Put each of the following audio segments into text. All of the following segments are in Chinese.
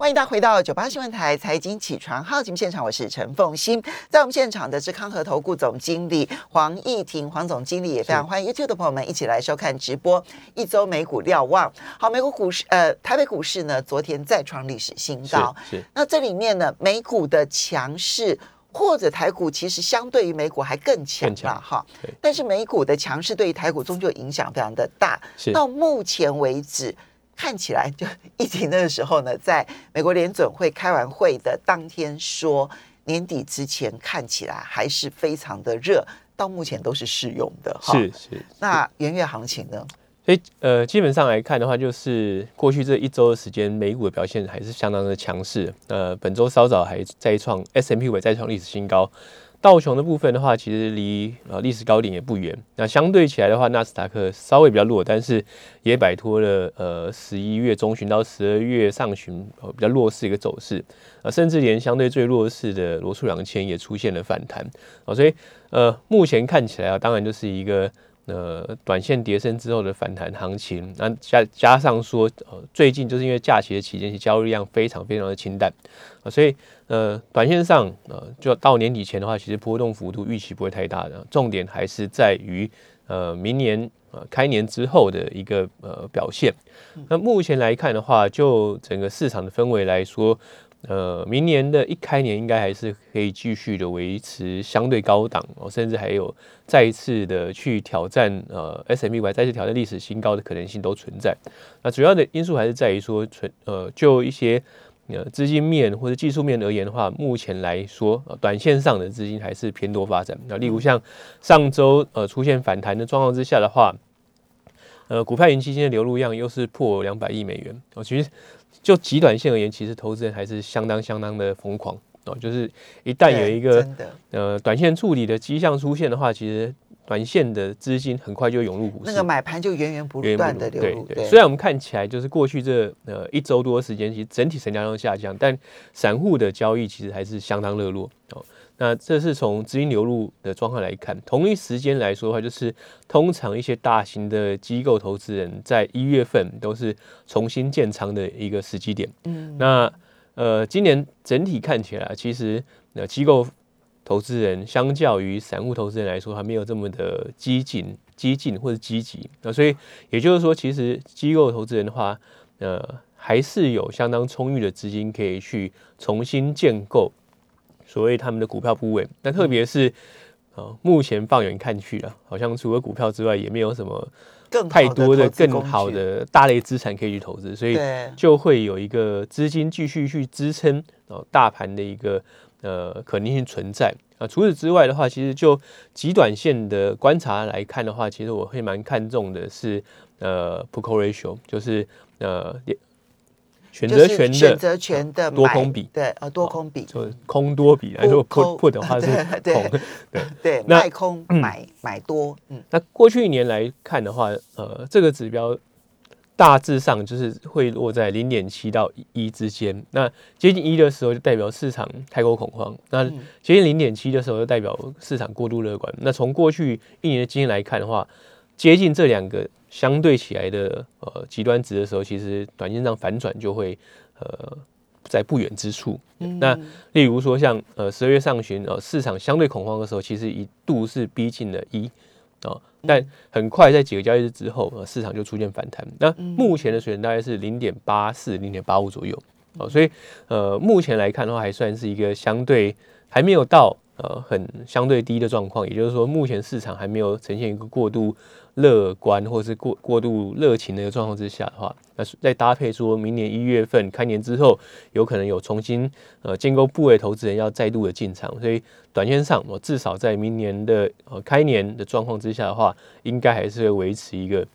欢迎大家回到九八新闻台财经起床号节目现场，我是陈凤欣，在我们现场的是康和投顾总经理黄义婷，黄总经理也非常欢迎 YouTube 的朋友们一起来收看直播。一周美股瞭望，好，美股股市呃，台北股市呢，昨天再创历史新高。是那这里面呢，美股的强势或者台股其实相对于美股还更强更强了哈。但是美股的强势对于台股终究影响非常的大。是到目前为止，看起来就疫情那个时候呢，在美国联准会开完会的当天说，年底之前看起来还是非常的热，到目前都是适用的哈。是是。那元月行情呢？所以呃，基本上来看的话，就是过去这一周的时间，美股的表现还是相当的强势。呃，本周稍早还再创 S M P 五再创历史新高。道琼的部分的话，其实离呃历史高点也不远。那相对起来的话，纳斯达克稍微比较弱，但是也摆脱了呃十一月中旬到十二月上旬、呃、比较弱势一个走势。呃，甚至连相对最弱势的罗素两千也出现了反弹。啊、所以呃，目前看起来啊，当然就是一个。呃，短线跌升之后的反弹行情，那加加上说，呃，最近就是因为假期的期间，其交易量非常非常的清淡、所以呃，短线上呃，就到年底前的话，其实波动幅度预期不会太大的，重点还是在于呃明年呃开年之后的一个呃表现。那目前来看的话，就整个市场的氛围来说，呃，明年的一开年应该还是可以继续的维持相对高档哦，甚至还有再一次的去挑战呃 S M P Y 再次挑战历史新高的可能性都存在。那主要的因素还是在于说，存呃就一些呃资金面或者技术面而言的话，目前来说，呃、短线上的资金还是偏多发展。那例如像上周呃出现反弹的状况之下的话，呃，股票型基金的流入量又是破两百亿美元哦。其实就极短线而言，其实投资人还是相当相当的疯狂哦。就是一旦有一个呃短线处理的迹象出现的话，其实短线的资金很快就涌入股市。那个买盘就源源不断的流入，对。虽然我们看起来就是过去这呃一周多的时间，其实整体成交量下降，但散户的交易其实还是相当热络哦。那这是从资金流入的状况来看，同一时间来说的话，就是通常一些大型的机构投资人在一月份都是重新建仓的一个时机点。嗯，那呃，今年整体看起来，其实呃机构投资人相较于散户投资人来说，还没有这么的激进、激进或者积极。那所以也就是说，其实机构投资人的话，呃，还是有相当充裕的资金可以去重新建构所谓他们的股票部位。那特别是呃，目前放眼看去啊，好像除了股票之外，也没有什么更太多的更好的大类资产可以去投资，所以就会有一个资金继续去支撑哦大盘的一个呃可能性存在啊。除此之外的话，其实就极短线的观察来看的话，其实我会蛮看重的是呃 put call ratio，就是呃选就是择权的选择权的多空比，对，呃，多空比，就空多比来说 Put- put put 的话是空。对，对，那卖空 买买多，嗯，那过去一年来看的话，呃，这个指标大致上就是会落在零点七到一之间。那接近一的时候，就代表市场太过恐慌；那嗯接近零点七的时候，就代表市场过度乐观。那从过去一年的经验来看的话，接近这两个相对起来的呃极端值的时候，其实短线上反转就会呃在不远之处。嗯那例如说像呃十二月上旬呃市场相对恐慌的时候，其实一度是逼近了一哦，但很快在几个交易日之后，呃市场就出现反弹。那目前的水准大概是零点八四、零点八五左右哦，所以呃目前来看的话，还算是一个相对还没有到呃很相对低的状况，也就是说目前市场还没有呈现一个过度乐观或是过过度热情的一个状况之下的话，那是再搭配说明年一月份开年之后，有可能有重新呃建构部位投资人要再度的进场，所以短线上我至少在明年的呃开年的状况之下的话，应该还是会维持一个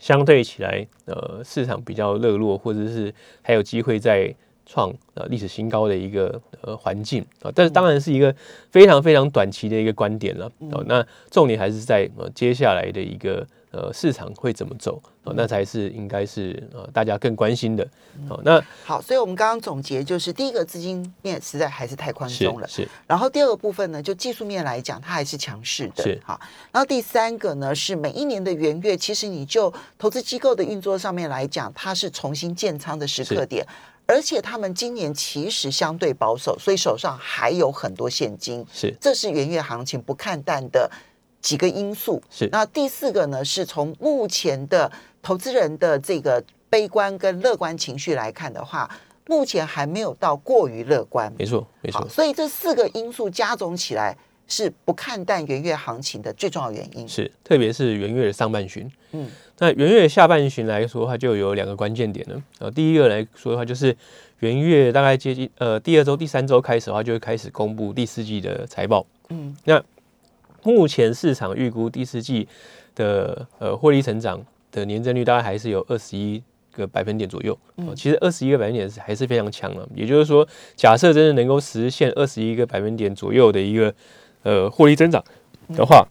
相对起来呃市场比较热络，或者是还有机会在创呃历史新高的一个呃环境啊，但是当然是一个非常非常短期的一个观点了哦。那重点还是在呃接下来的一个呃市场会怎么走哦，那才是应该是呃大家更关心的哦。那好，所以我们刚刚总结就是，第一个资金面实在还是太宽松了，是然后第二个部分呢，就技术面来讲，它还是强势的，是好。然后第三个呢，是每一年的元月，其实你就投资机构的运作上面来讲，它是重新建仓的时刻点。而且他们今年其实相对保守，所以手上还有很多现金，是这是元月行情不看淡的几个因素。是那第四个呢，是从目前的投资人的这个悲观跟乐观情绪来看的话，目前还没有到过于乐观。没错没错，，所以这四个因素加总起来，是不看淡元月行情的最重要原因。是特别是元月的上半旬，嗯，那元月下半旬来说的话，就有两个关键点了。呃，第一个来说的话，就是元月大概接近呃第二周、第三周开始的话，就会开始公布第四季的财报。嗯，那目前市场预估第四季的呃获利成长的年增率大概还是有二十一个百分点左右。嗯，其实二十一个百分点是还是非常强了。也就是说，假设真的能够实现二十一个百分点左右的一个呃获利增长的话，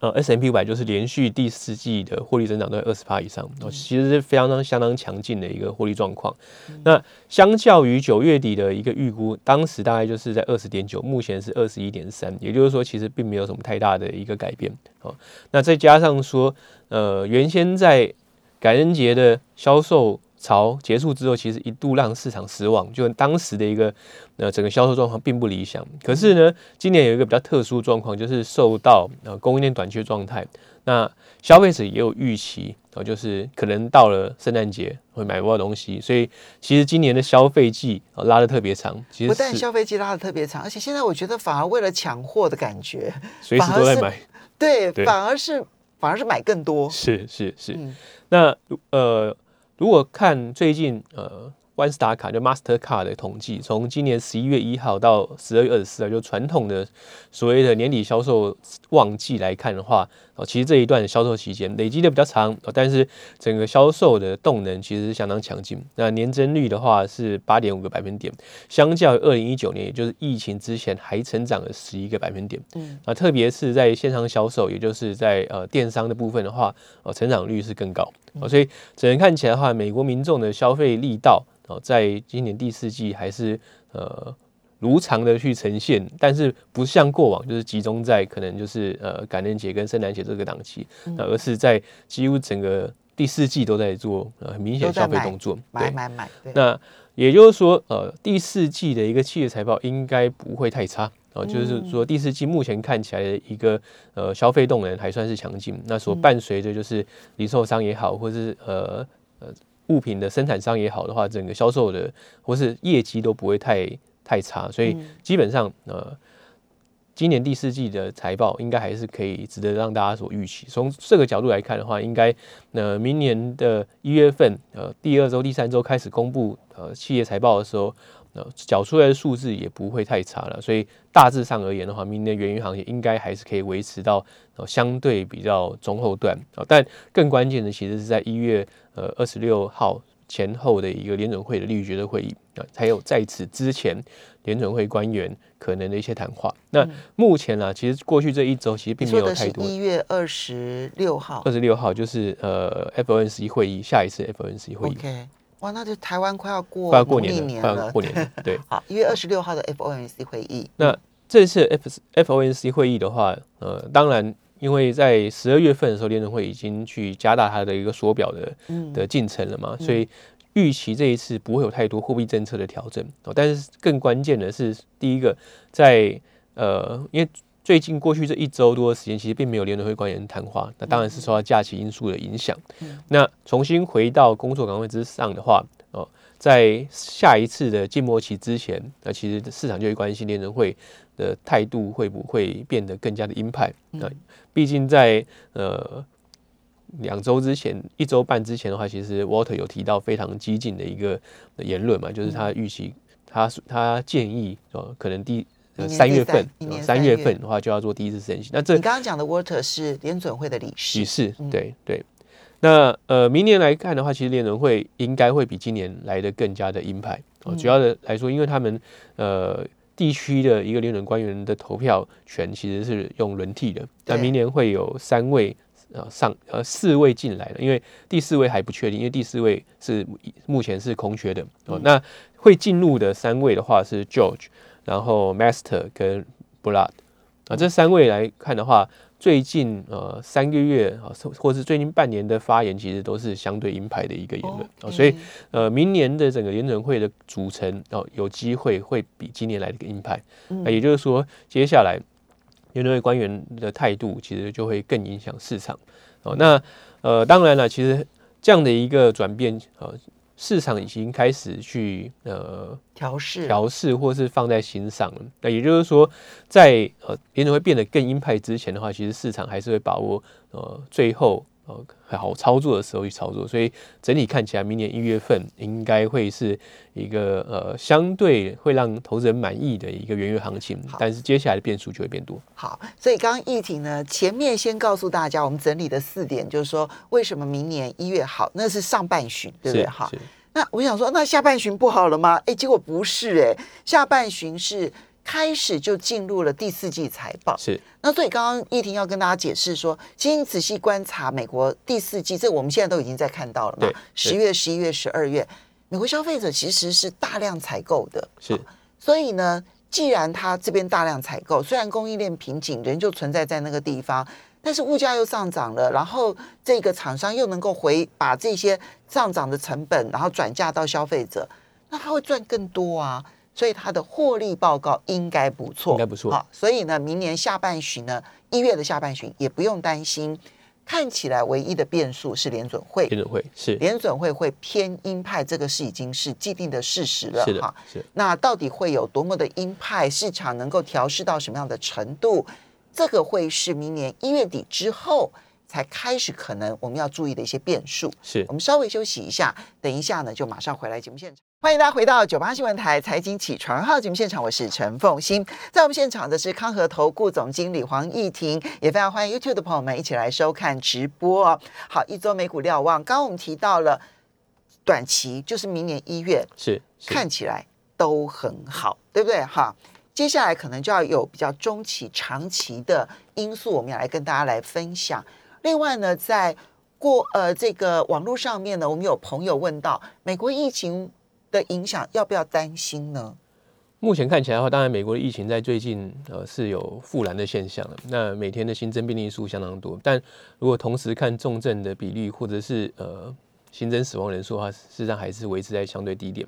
呃，S M P 五百就是连续第四季的获利增长都在二十趴以上，哦，其实是非常相当强劲的一个获利状况。那相较于九月底的一个预估，当时大概就是在二十点九，目前是二十一点三，也就是说，其实并没有什么太大的一个改变。哦，那再加上说，呃，原先在感恩节的销售潮结束之后，其实一度让市场失望，就当时的一个呃整个销售状况并不理想。可是呢，今年有一个比较特殊状况，就是受到呃供应链短缺状态，那消费者也有预期，哦，就是可能到了圣诞节会买不到东西，所以其实今年的消费季、哦、拉的特别长，其不但消费季拉的特别长，而且现在我觉得反而为了抢货的感觉，随时都在买。对，对反而是反而是买更多。是是是，嗯那呃，如果看最近呃 One Star 卡就 Master Card 的统计，从今年十一月一号到十二月二十四号，就传统的所谓的年底销售旺季来看的话，哦，其实这一段销售期间累积的比较长，哦，但是整个销售的动能其实是相当强劲。那年增率的话是八点五个百分点，相较于二零一九年，也就是疫情之前还成长了十一个百分点。嗯，啊，特别是在线上销售，也就是在呃电商的部分的话，呃，成长率是更高。哦，所以整个看起来的话，美国民众的消费力道哦，在今年第四季还是呃如常的去呈现，但是不像过往就是集中在可能就是呃感恩节跟圣诞节这个档期，那而是在几乎整个第四季都在做呃很明显消费动作。对，买买买，对，那也就是说，呃，第四季的一个企业财报应该不会太差。哦，就是说第四季目前看起来的一个呃消费动能还算是强劲，那所伴随着就是零售商也好，或是呃呃物品的生产商也好的话，整个销售的或是业绩都不会太太差，所以基本上呃。今年第四季的财报应该还是可以值得让大家所预期。从这个角度来看的话，应该呃明年的一月份呃第二周、第三周开始公布呃企业财报的时候，呃缴出来的数字也不会太差了。所以大致上而言的话，明年的原油行业应该还是可以维持到呃相对比较中后段啊、但更关键的其实是在一月呃二十六号前后的一个联准会的利率决策会议啊，还有在此之前联准会官员可能的一些谈话。那目前呢、其实过去这一周其实并没有太多。一月二十六号二十六号就是呃 FOMC 会议，下一次 FOMC 会议哇，那就台湾快要过快要过年了，快要，过年了，对。好，一月二十六号的 FOMC 会议，那这次 F FOMC 会议的话，呃，当然，因为在十二月份的时候，联准会已经去加大它的一个缩表的嗯。的进程了嘛，所以预期这一次不会有太多货币政策的调整哦。但是更关键的是，第一个，在呃，因为最近过去这一周多的时间，其实并没有联准会官员谈话，那当然是受到假期因素的影响。那重新回到工作岗位之上的话，哦，在下一次的静默期之前，那其实市场就会关心联准会的态度会不会变得更加的鹰派。那毕竟在呃两周之前、一周半之前的话，其实 Walter 有提到非常激进的一个言论嘛，就是他预期他他建议哦可能第三三月份三三月月份的话就要做第一次升息。那这你刚刚讲的 Water 是联准会的理事，理事，对对。那呃，明年来看的话，其实联准会应该会比今年来的更加的鹰派哦。主要的来说，因为他们呃地区的一个联准官员的投票权其实是用轮替的，那明年会有三位呃上呃四位进来了，因为第四位还不确定，因为第四位是目前是空缺的。哦。那会进入的三位的话是 George，然后 Master 跟 Blood 啊，这三位来看的话。最近呃三个月啊，或是最近半年的发言，其实都是相对鹰派的一个言论。哦，所以呃，明年的整个联准会的组成哦，有机会会比今年来的鹰派，那也就是说，接下来联准会官员的态度其实就会更影响市场哦。那呃，当然了，其实这样的一个转变呃。市场已经开始去呃调试调试，或是放在心上了。那也就是说，在呃联准会变得更鹰派之前的话，其实市场还是会把握呃最后。呃，好操作的时候去操作，所以整体看起来，明年一月份应该会是一个呃相对会让投资人满意的一个元月行情。但是接下来的变数就会变多。好，所以刚刚议题呢，前面先告诉大家，我们整理的四点，就是说为什么明年一月好，那是上半旬，对不对？哈，那我想说，那下半旬不好了吗？哎，结果不是，哎，下半旬是。开始就进入了第四季财报，是那所以刚刚叶婷要跟大家解释说，请你仔细观察美国第四季，这我们现在都已经在看到了嘛？十月、十一月、十二月，美国消费者其实是大量采购的，是。所以呢，既然他这边大量采购，虽然供应链瓶颈仍旧存在在那个地方，但是物价又上涨了，然后这个厂商又能够回把这些上涨的成本，然后转嫁到消费者，那他会赚更多啊。所以它的获利报告应该不错，应该不错。好，所以呢，明年下半旬呢，一月的下半旬也不用担心。看起来唯一的变数是联准会，联准会是联准会会偏鹰派，这个是已经是既定的事实了。是的，是。那到底会有多么的鹰派？市场能够调试到什么样的程度？这个会是明年一月底之后才开始可能我们要注意的一些变数。是我们稍微休息一下，等一下呢就马上回来节目现场。欢迎大家回到九八新闻台财经起床号节目现场，我是陈凤欣，在我们现场的是康和投顾总经理黄义婷，也非常欢迎 YouTube 的朋友们一起来收看直播哦。好，一周美股瞭望，刚刚我们提到了短期，就是明年一月是看起来都很好，对不对？哈，接下来可能就要有比较中期、长期的因素，我们要来跟大家来分享。另外呢，在过呃这个网络上面呢，我们有朋友问到美国疫情。的影响要不要担心呢？目前看起来的话，当然美国的疫情在最近呃是有复燃的现象了。那每天的新增病例数相当多，但如果同时看重症的比例或者是呃新增死亡人数的话，事实上还是维持在相对低点。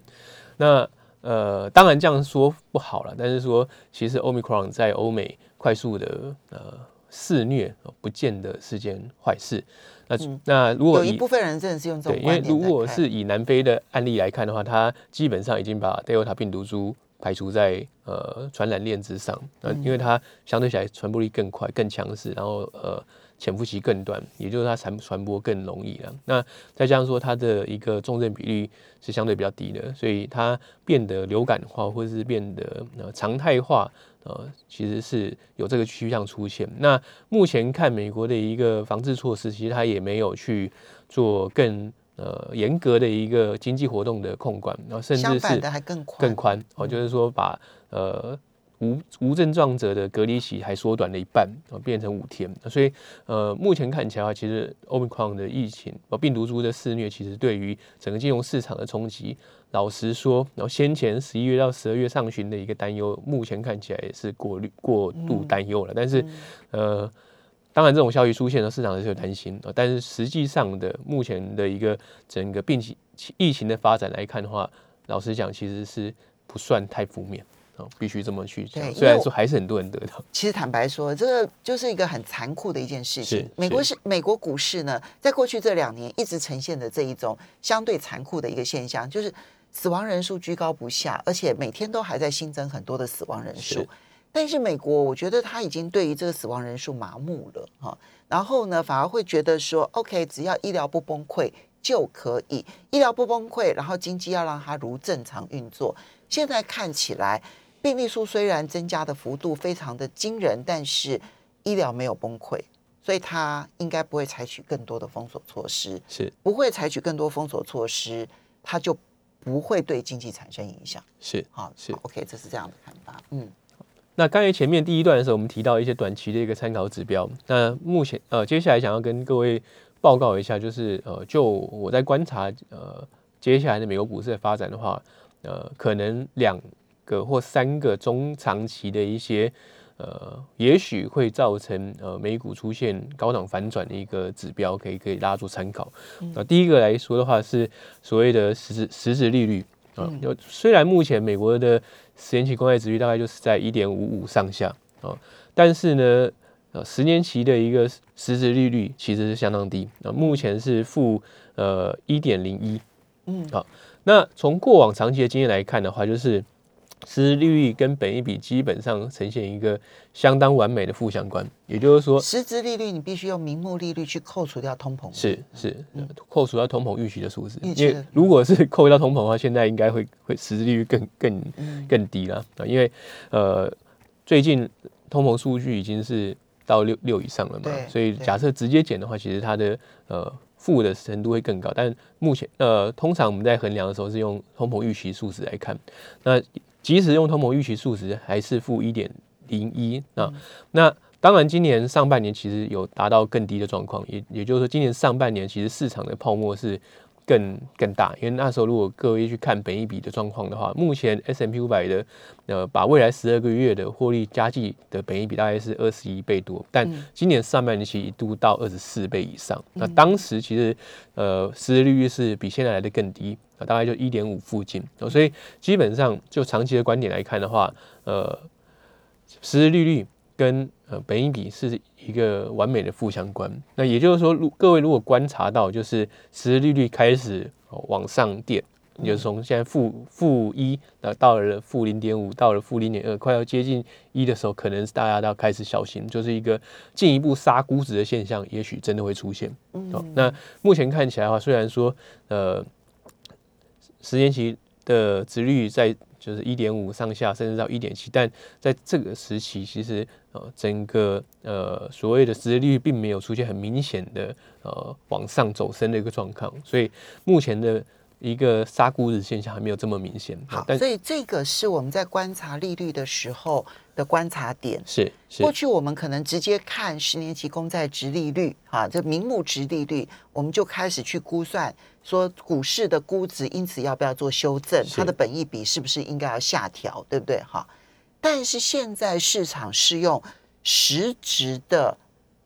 那呃当然这样说不好了，但是说其实 Omicron 在欧美快速的呃肆虐，不见得是件坏事。那那如果有一部分人真的是用这种，因为如果是以南非的案例来看的话，它基本上已经把 Delta 病毒株排除在呃传染链之上。那因为它相对起来传播力更快、更强势，然后呃潜伏期更短，也就是它传传播更容易了。那再加上说它的一个重症比率是相对比较低的，所以它变得流感化或者是变得呃常态化。呃，其实是有这个趋向出现。那目前看美国的一个防治措施，其实它也没有去做更呃严格的一个经济活动的控管，然后甚至是还更宽，更宽哦，就是说把呃。无无症状者的隔离期还缩短了一半啊，变成五天。所以呃，目前看起来，其实 Omicron 的疫情和病毒株的肆虐，其实对于整个金融市场的冲击，老实说，然后先前十一月到十二月上旬的一个担忧，目前看起来也是过滤过度担忧了。但是呃，当然这种消息出现了，市场还是有担心啊。但是实际上的目前的一个整个病情疫情的发展来看的话，老实讲，其实是不算太负面。哦，必须这么去讲。虽然说还是很多人得到。其实坦白说，这个就是一个很残酷的一件事情。美国是美国股市呢，在过去这两年一直呈现的这一种相对残酷的一个现象，就是死亡人数居高不下，而且每天都还在新增很多的死亡人数。但是美国，我觉得他已经对于这个死亡人数麻木了哈。然后呢，反而会觉得说，OK，只要医疗不崩溃就可以，医疗不崩溃，然后经济要让它如正常运作。现在看起来。病例数虽然增加的幅度非常的惊人，但是医疗没有崩溃，所以他应该不会采取更多的封锁措施，是不会采取更多封锁措施，他就不会对经济产生影响。是好，是 OK，这是这样的看法。嗯，那刚才前面第一段的时候，我们提到一些短期的一个参考指标。那目前呃，接下来想要跟各位报告一下，就是呃，就我在观察呃，接下来的美国股市的发展的话，呃，可能两。个或三个中长期的一些呃，也许会造成呃美股出现高档反转的一个指标，可以可以大家做参考。那第一个来说的话是所谓的实质实质利率啊，有虽然目前美国的十年期公债殖率大概就是在一点五五上下啊，但是呢，呃，十年期的一个实质利率其实是相当低啊，目前是负呃一点零一，嗯，好，那从过往长期的经验来看的话，就是。实质利率跟本益比基本上呈现一个相当完美的负相关，也就是说，实质利率你必须用名目利率去扣除掉通膨，是是，扣除掉通膨预期的数字，因为如果是扣掉通膨的话，现在应该会会实质利率更更更低了啊，因为呃最近通膨数据已经是到六六以上了嘛，所以假设直接减的话，其实它的呃。负的程度会更高，但目前呃，通常我们在衡量的时候是用通膨预期数值来看。那即使用通膨预期数值，还是负一点零一啊。那当然，今年上半年其实有达到更低的状况，也也就是说，今年上半年其实市场的泡沫是。更更大，因为那时候如果各位去看本一比的状况的话，目前 S M P 五百的呃，把未来十二个月的获利加计的本一比大概是二十一倍多，但今年上半年其实一度到二十四倍以上。那当时其实呃，实际利率是比现在来的更低啊，大概就一点五附近。所以基本上就长期的观点来看的话，呃，实际利率。跟呃本益比是一个完美的负相关，那也就是说，如各位如果观察到，就是实质利率开始往上垫，就是从现在负负一，那到了负零点五，到了负零点二，快要接近一的时候，可能大家都要开始小心，就是一个进一步杀估值的现象，也许真的会出现。哦，那目前看起来的话，虽然说呃十年期的值率在。就是一点五上下，甚至到一点七，但在这个时期，其实呃，整个呃所谓的实际利率并没有出现很明显的呃往上走升的一个状况，所以目前的一个杀估值现象还没有这么明显。好，所以这个是我们在观察利率的时候的观察点。是，过去我们可能直接看十年期公债值利率，啊，这名目值利率，我们就开始去估算。说股市的估值，因此要不要做修正？它的本益比是不是应该要下调？对不对？哈，但是现在市场是用实质的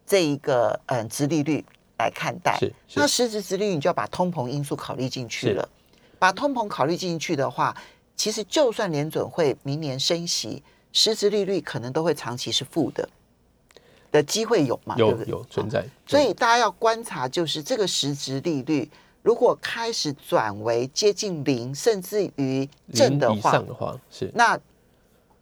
这一个嗯，殖利率来看待。那实质殖利率，你就要把通膨因素考虑进去了。把通膨考虑进去的话，其实就算联准会明年升息，实质利率可能都会长期是负的的机会有吗？有有存在。所以大家要观察，就是这个实质利率。如果开始转为接近零，甚至于正的话，的话是那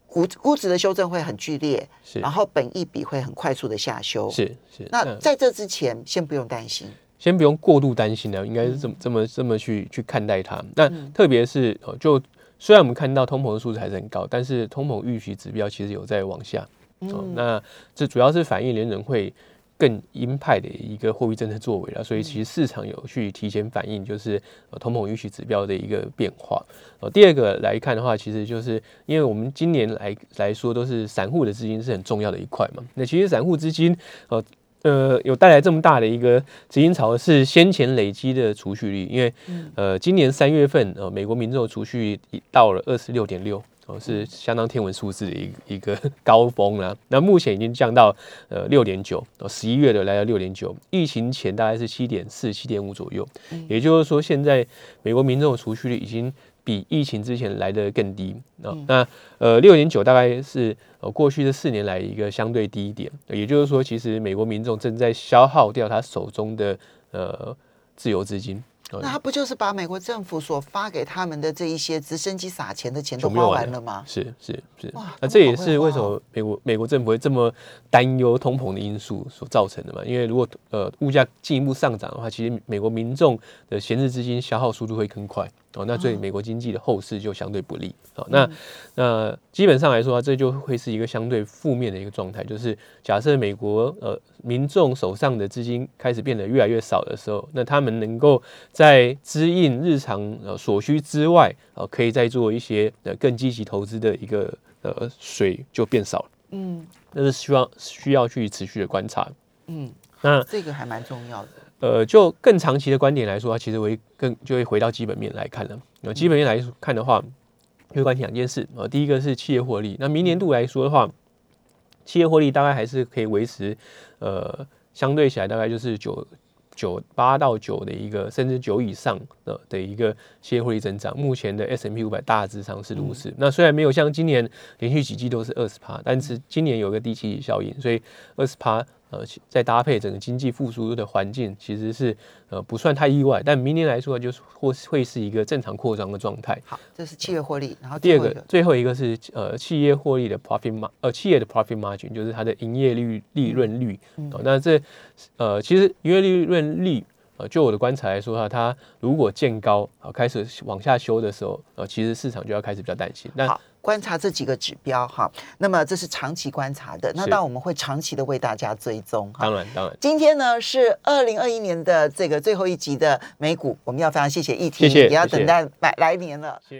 估估值的修正会很剧烈，是，然后本一笔会很快速的下修，是是。那在这之前，先不用担心，先不用过度担心的，应该是这么这么这么去去看待它。那特别是就虽然我们看到通膨的数字还是很高，但是通膨预期指标其实有在往下。嗯，那这主要是反映联准会。更鹰派的一个货币政策作为了，所以其实市场有去提前反映，就是呃通膨预期指标的一个变化。呃，第二个来看的话，其实就是因为我们今年来来说都是散户的资金是很重要的一块嘛。那其实散户资金呃呃有带来这么大的一个资金潮，是先前累积的储蓄率，因为呃今年三月份呃美国民众储蓄到了二十六点六。哦，是相当天文数字的一 一个高峰了。那目前已经降到呃六点九，哦，十一月的来到六点九，疫情前大概是七点四、七点五左右。也就是说，现在美国民众的储蓄率已经比疫情之前来的更低。那那呃六点九大概是呃过去这四年来一个相对低点。也就是说，其实美国民众正在消耗掉他手中的呃自由资金。那他不就是把美国政府所发给他们的这一些直升机撒钱的钱都花完了吗？是是是，那这也是为什么美国美国政府会这么担忧通膨的因素所造成的嘛？因为如果呃物价进一步上涨的话，其实美国民众的闲置资金消耗速度会更快。哦，那对美国经济的后市就相对不利。好，那那基本上来说，这就会是一个相对负面的一个状态。就是假设美国呃民众手上的资金开始变得越来越少的时候，那他们能够在支应日常呃所需之外，呃，可以再做一些呃更积极投资的一个呃水就变少了。嗯，那是需要需要去持续的观察。嗯，那这个还蛮重要的。呃，就更长期的观点来说，其实会更就会回到基本面来看了。那基本面来看的话，会关心两件事啊。第一个是企业获利。那明年度来说的话，企业获利大概还是可以维持，呃，相对起来大概就是九九八到九的一个，甚至九以上的的一个企业获利增长。目前的 S M P 五百大致上是如此。那虽然没有像今年连续几季都是二十趴，但是今年有个低期息效应，所以二十趴。呃，再搭配整个经济复苏的环境，其实是呃不算太意外。但明年来说，就是或会是一个正常扩张的状态。好，这是企业获利。然后第二个，最后一个是呃企业获利的 profit mar 呃企业的 profit margin，就是它的营业率利润率。哦，那这呃其实营业利润率。呃，就我的观察来说哈，它如果见高啊，开始往下修的时候，呃，其实市场就要开始比较担心。那，观察这几个指标哈，那么这是长期观察的，那当然我们会长期的为大家追踪哈。当然，当然。今天呢是二零二一年的这个最后一集的美股，我们要非常谢谢易婷，也要等待来来年了。